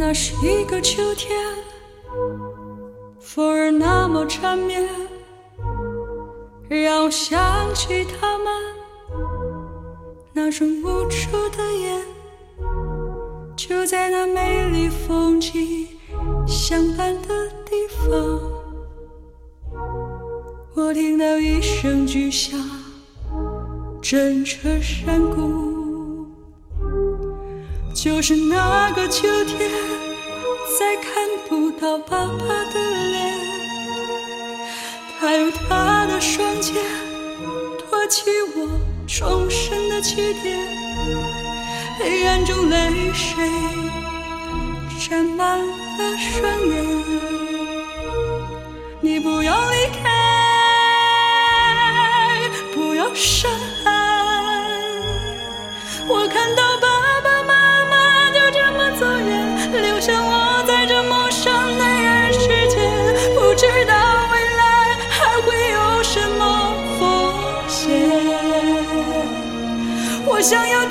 那是一个秋天，风儿那么缠绵，让我想起他们那双无助的眼。就在那美丽风景相伴的地方，我听到一声巨响，震彻山谷。就是那个秋天，再看不到爸爸的脸，他用他的双肩托起我重生的起点，黑暗中泪水沾满了双眼，你不要离开，不要伤害，我看到爸我想要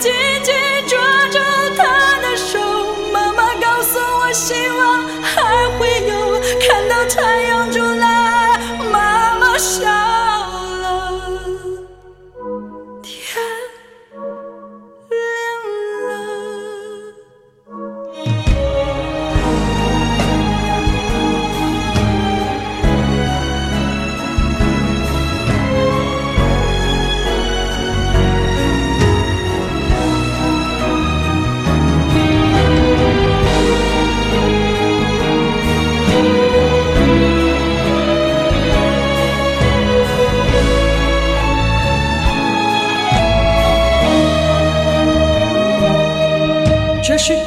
这是一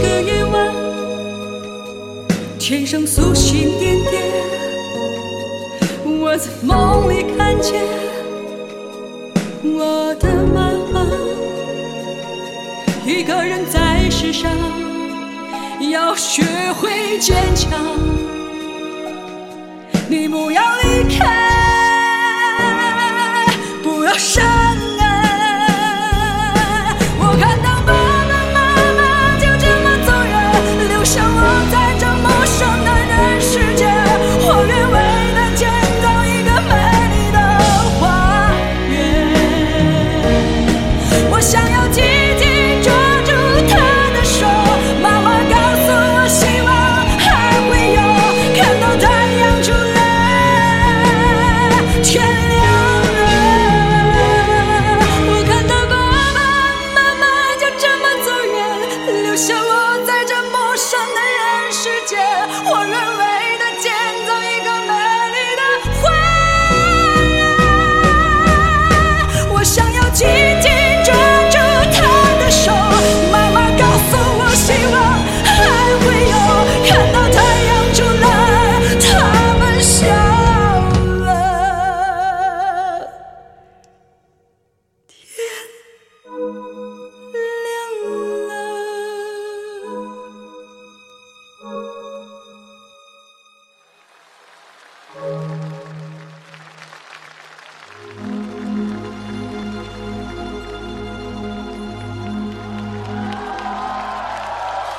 个夜晚，天上繁星点点，我在梦里看见我的妈妈，一个人在世上要学会坚强，你不要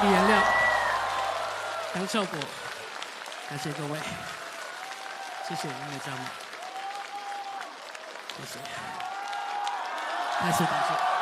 李延亮、杨少果，感谢各位，谢谢音乐家们，谢谢，感谢感谢。